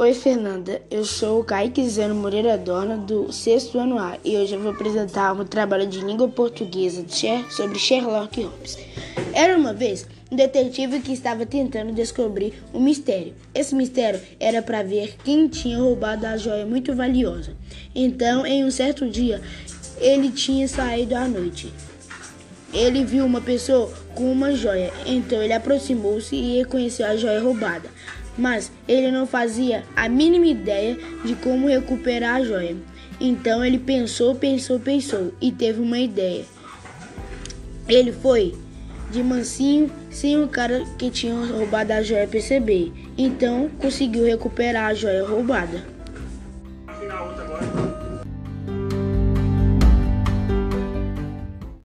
Oi, Fernanda. Eu sou o Kaique Zeno Moreira Dorna, do sexto ano A, e hoje eu vou apresentar um trabalho de língua portuguesa sobre Sherlock Holmes. Era uma vez um detetive que estava tentando descobrir um mistério. Esse mistério era para ver quem tinha roubado a joia muito valiosa. Então, em um certo dia, ele tinha saído à noite. Ele viu uma pessoa com uma joia, então ele aproximou-se e reconheceu a joia roubada mas ele não fazia a mínima ideia de como recuperar a joia. Então ele pensou, pensou, pensou e teve uma ideia. Ele foi de mansinho sem o cara que tinha roubado a joia perceber. Então conseguiu recuperar a joia roubada.